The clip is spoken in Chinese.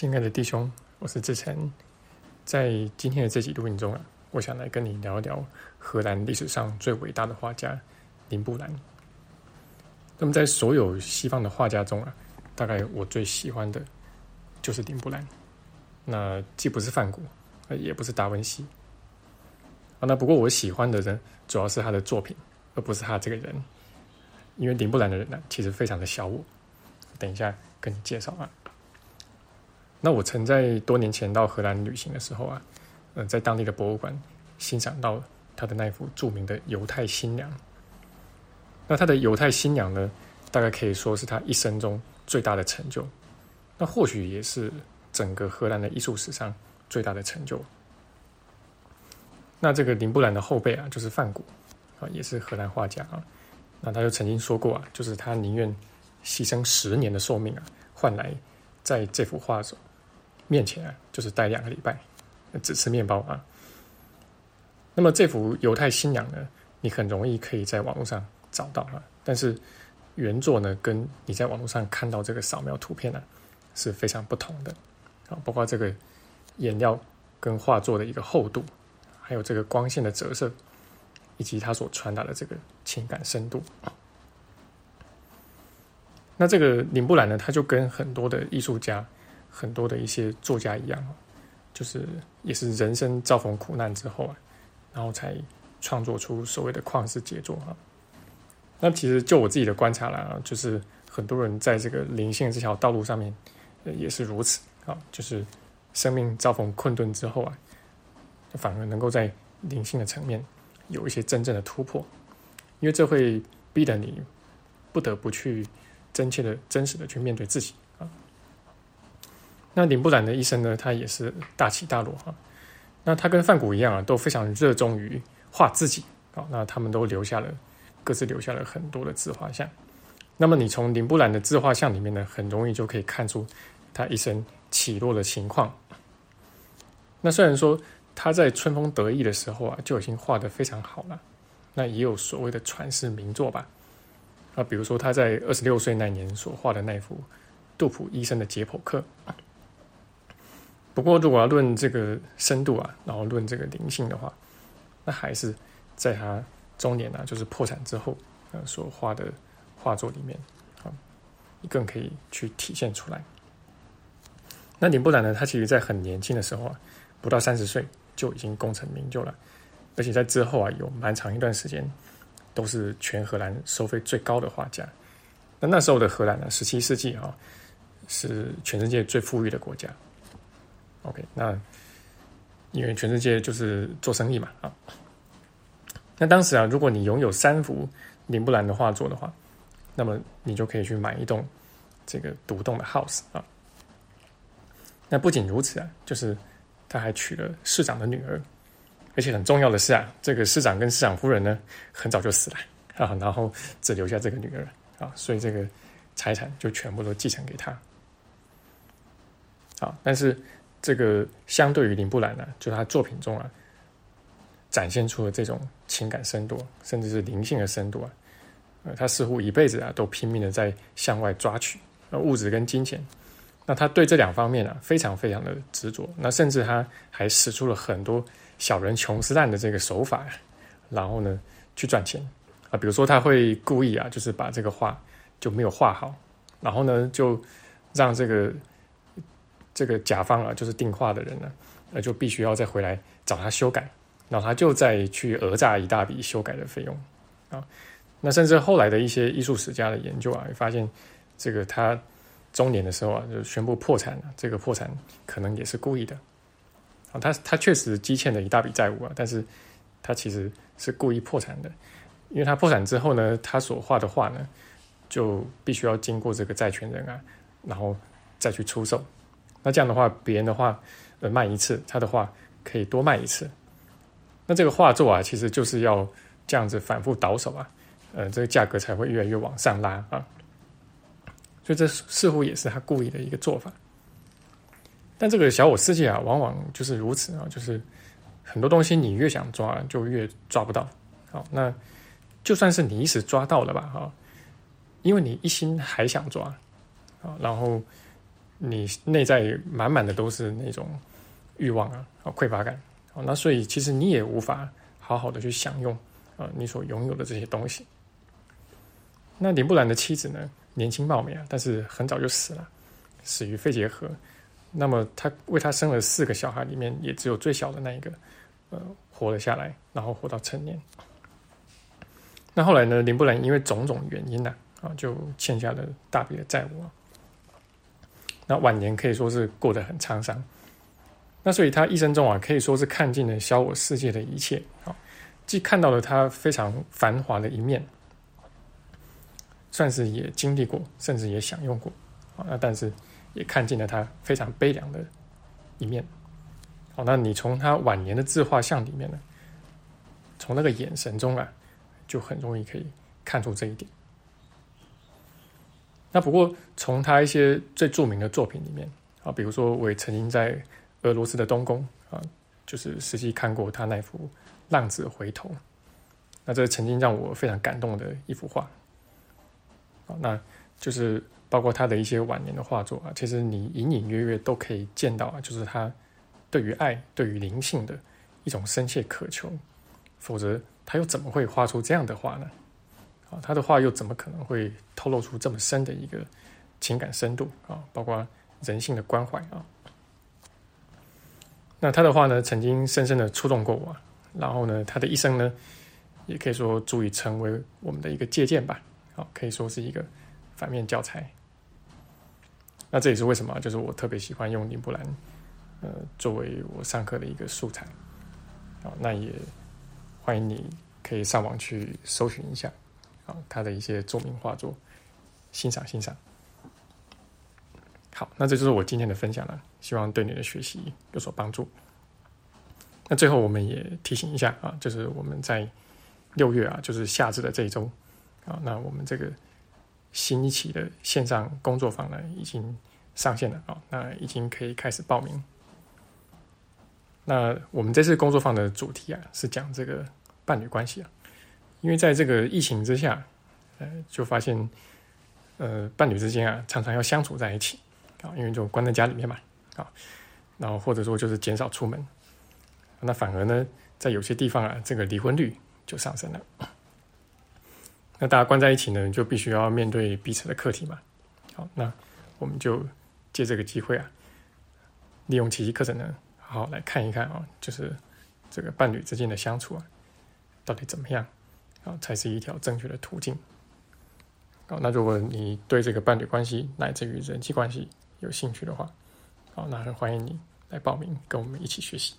亲爱的弟兄，我是志成。在今天的这集录音中啊，我想来跟你聊一聊荷兰历史上最伟大的画家林布兰。那么，在所有西方的画家中啊，大概我最喜欢的就是林布兰。那既不是梵谷，也不是达文西。啊，那不过我喜欢的人主要是他的作品，而不是他这个人。因为林布兰的人呢，其实非常的小我。等一下跟你介绍啊。那我曾在多年前到荷兰旅行的时候啊，呃，在当地的博物馆欣赏到他的那幅著名的犹太新娘。那他的犹太新娘呢，大概可以说是他一生中最大的成就。那或许也是整个荷兰的艺术史上最大的成就。那这个林布兰的后辈啊，就是范古啊，也是荷兰画家啊。那他就曾经说过啊，就是他宁愿牺牲十年的寿命啊，换来在这幅画中。面前啊，就是待两个礼拜，只吃面包啊。那么这幅犹太新娘呢，你很容易可以在网络上找到啊。但是原作呢，跟你在网络上看到这个扫描图片呢，是非常不同的啊。包括这个颜料跟画作的一个厚度，还有这个光线的折射，以及它所传达的这个情感深度。那这个林布兰呢，他就跟很多的艺术家。很多的一些作家一样，就是也是人生遭逢苦难之后啊，然后才创作出所谓的旷世杰作啊。那其实就我自己的观察啦，就是很多人在这个灵性这条道路上面，也是如此啊。就是生命遭逢困顿之后啊，反而能够在灵性的层面有一些真正的突破，因为这会逼得你不得不去真切的、真实的去面对自己。那林布兰的一生呢，他也是大起大落哈。那他跟范谷一样啊，都非常热衷于画自己啊。那他们都留下了各自留下了很多的自画像。那么你从林布兰的自画像里面呢，很容易就可以看出他一生起落的情况。那虽然说他在春风得意的时候啊，就已经画得非常好了，那也有所谓的传世名作吧。啊，比如说他在二十六岁那年所画的那幅杜普医生的解剖课。不过，如果要论这个深度啊，然后论这个灵性的话，那还是在他中年啊，就是破产之后，呃，所画的画作里面啊，更可以去体现出来。那林布朗呢，他其实在很年轻的时候啊，不到三十岁就已经功成名就了，而且在之后啊，有蛮长一段时间都是全荷兰收费最高的画家。那那时候的荷兰呢，十七世纪啊，是全世界最富裕的国家。OK，那因为全世界就是做生意嘛啊。那当时啊，如果你拥有三幅林布兰的画作的话，那么你就可以去买一栋这个独栋的 house 啊。那不仅如此啊，就是他还娶了市长的女儿，而且很重要的是啊，这个市长跟市长夫人呢很早就死了啊，然后只留下这个女儿啊，所以这个财产就全部都继承给他。好，但是。这个相对于林布兰呢，就他作品中啊，展现出了这种情感深度，甚至是灵性的深度啊，呃，他似乎一辈子啊都拼命的在向外抓取呃物质跟金钱，那他对这两方面啊非常非常的执着，那甚至他还使出了很多小人穷斯烂的这个手法，然后呢去赚钱啊，比如说他会故意啊，就是把这个画就没有画好，然后呢就让这个。这个甲方啊，就是定画的人呢，那就必须要再回来找他修改，然后他就再去讹诈一大笔修改的费用啊。那甚至后来的一些艺术史家的研究啊，发现这个他中年的时候啊，就宣布破产了。这个破产可能也是故意的啊。他他确实积欠了一大笔债务啊，但是他其实是故意破产的，因为他破产之后呢，他所画的画呢，就必须要经过这个债权人啊，然后再去出售。那这样的话，别人的话，呃，卖一次，他的话可以多卖一次。那这个画作啊，其实就是要这样子反复倒手啊，呃，这个价格才会越来越往上拉啊。所以这似乎也是他故意的一个做法。但这个小我世界啊，往往就是如此啊，就是很多东西你越想抓，就越抓不到。好，那就算是你一时抓到了吧，哈，因为你一心还想抓，啊，然后。你内在满满的都是那种欲望啊，啊匮乏感，啊，那所以其实你也无法好好的去享用啊你所拥有的这些东西。那林布兰的妻子呢，年轻貌美啊，但是很早就死了，死于肺结核。那么他为他生了四个小孩，里面也只有最小的那一个，呃，活了下来，然后活到成年。那后来呢，林布兰因为种种原因呢，啊，就欠下了大笔的债务啊。那晚年可以说是过得很沧桑。那所以他一生中啊，可以说是看尽了小我世界的一切啊，既看到了他非常繁华的一面，算是也经历过，甚至也享用过啊。那但是。也看尽了他非常悲凉的一面。好，那你从他晚年的自画像里面呢，从那个眼神中啊，就很容易可以看出这一点。那不过从他一些最著名的作品里面啊，比如说我也曾经在俄罗斯的东宫啊，就是实际看过他那幅《浪子回头》，那这曾经让我非常感动的一幅画。啊，那就是。包括他的一些晚年的画作啊，其实你隐隐约约都可以见到啊，就是他对于爱、对于灵性的一种深切渴求，否则他又怎么会画出这样的画呢？啊，他的话又怎么可能会透露出这么深的一个情感深度啊？包括人性的关怀啊？那他的话呢，曾经深深的触动过我，然后呢，他的一生呢，也可以说足以成为我们的一个借鉴吧，好，可以说是一个反面教材。那这也是为什么，就是我特别喜欢用林布兰，呃，作为我上课的一个素材。好，那也欢迎你可以上网去搜寻一下，啊，他的一些著名画作，欣赏欣赏。好，那这就是我今天的分享了，希望对你的学习有所帮助。那最后我们也提醒一下啊，就是我们在六月啊，就是夏至的这一周，啊，那我们这个。新一期的线上工作坊呢，已经上线了啊，那已经可以开始报名。那我们这次工作坊的主题啊，是讲这个伴侣关系啊，因为在这个疫情之下，呃，就发现，呃，伴侣之间啊，常常要相处在一起啊，因为就关在家里面嘛啊，然后或者说就是减少出门，那反而呢，在有些地方啊，这个离婚率就上升了。那大家关在一起呢，就必须要面对彼此的课题嘛。好，那我们就借这个机会啊，利用奇迹课程呢，好好来看一看啊，就是这个伴侣之间的相处啊，到底怎么样啊，才是一条正确的途径。好，那如果你对这个伴侣关系乃至于人际关系有兴趣的话，啊，那很欢迎你来报名，跟我们一起学习。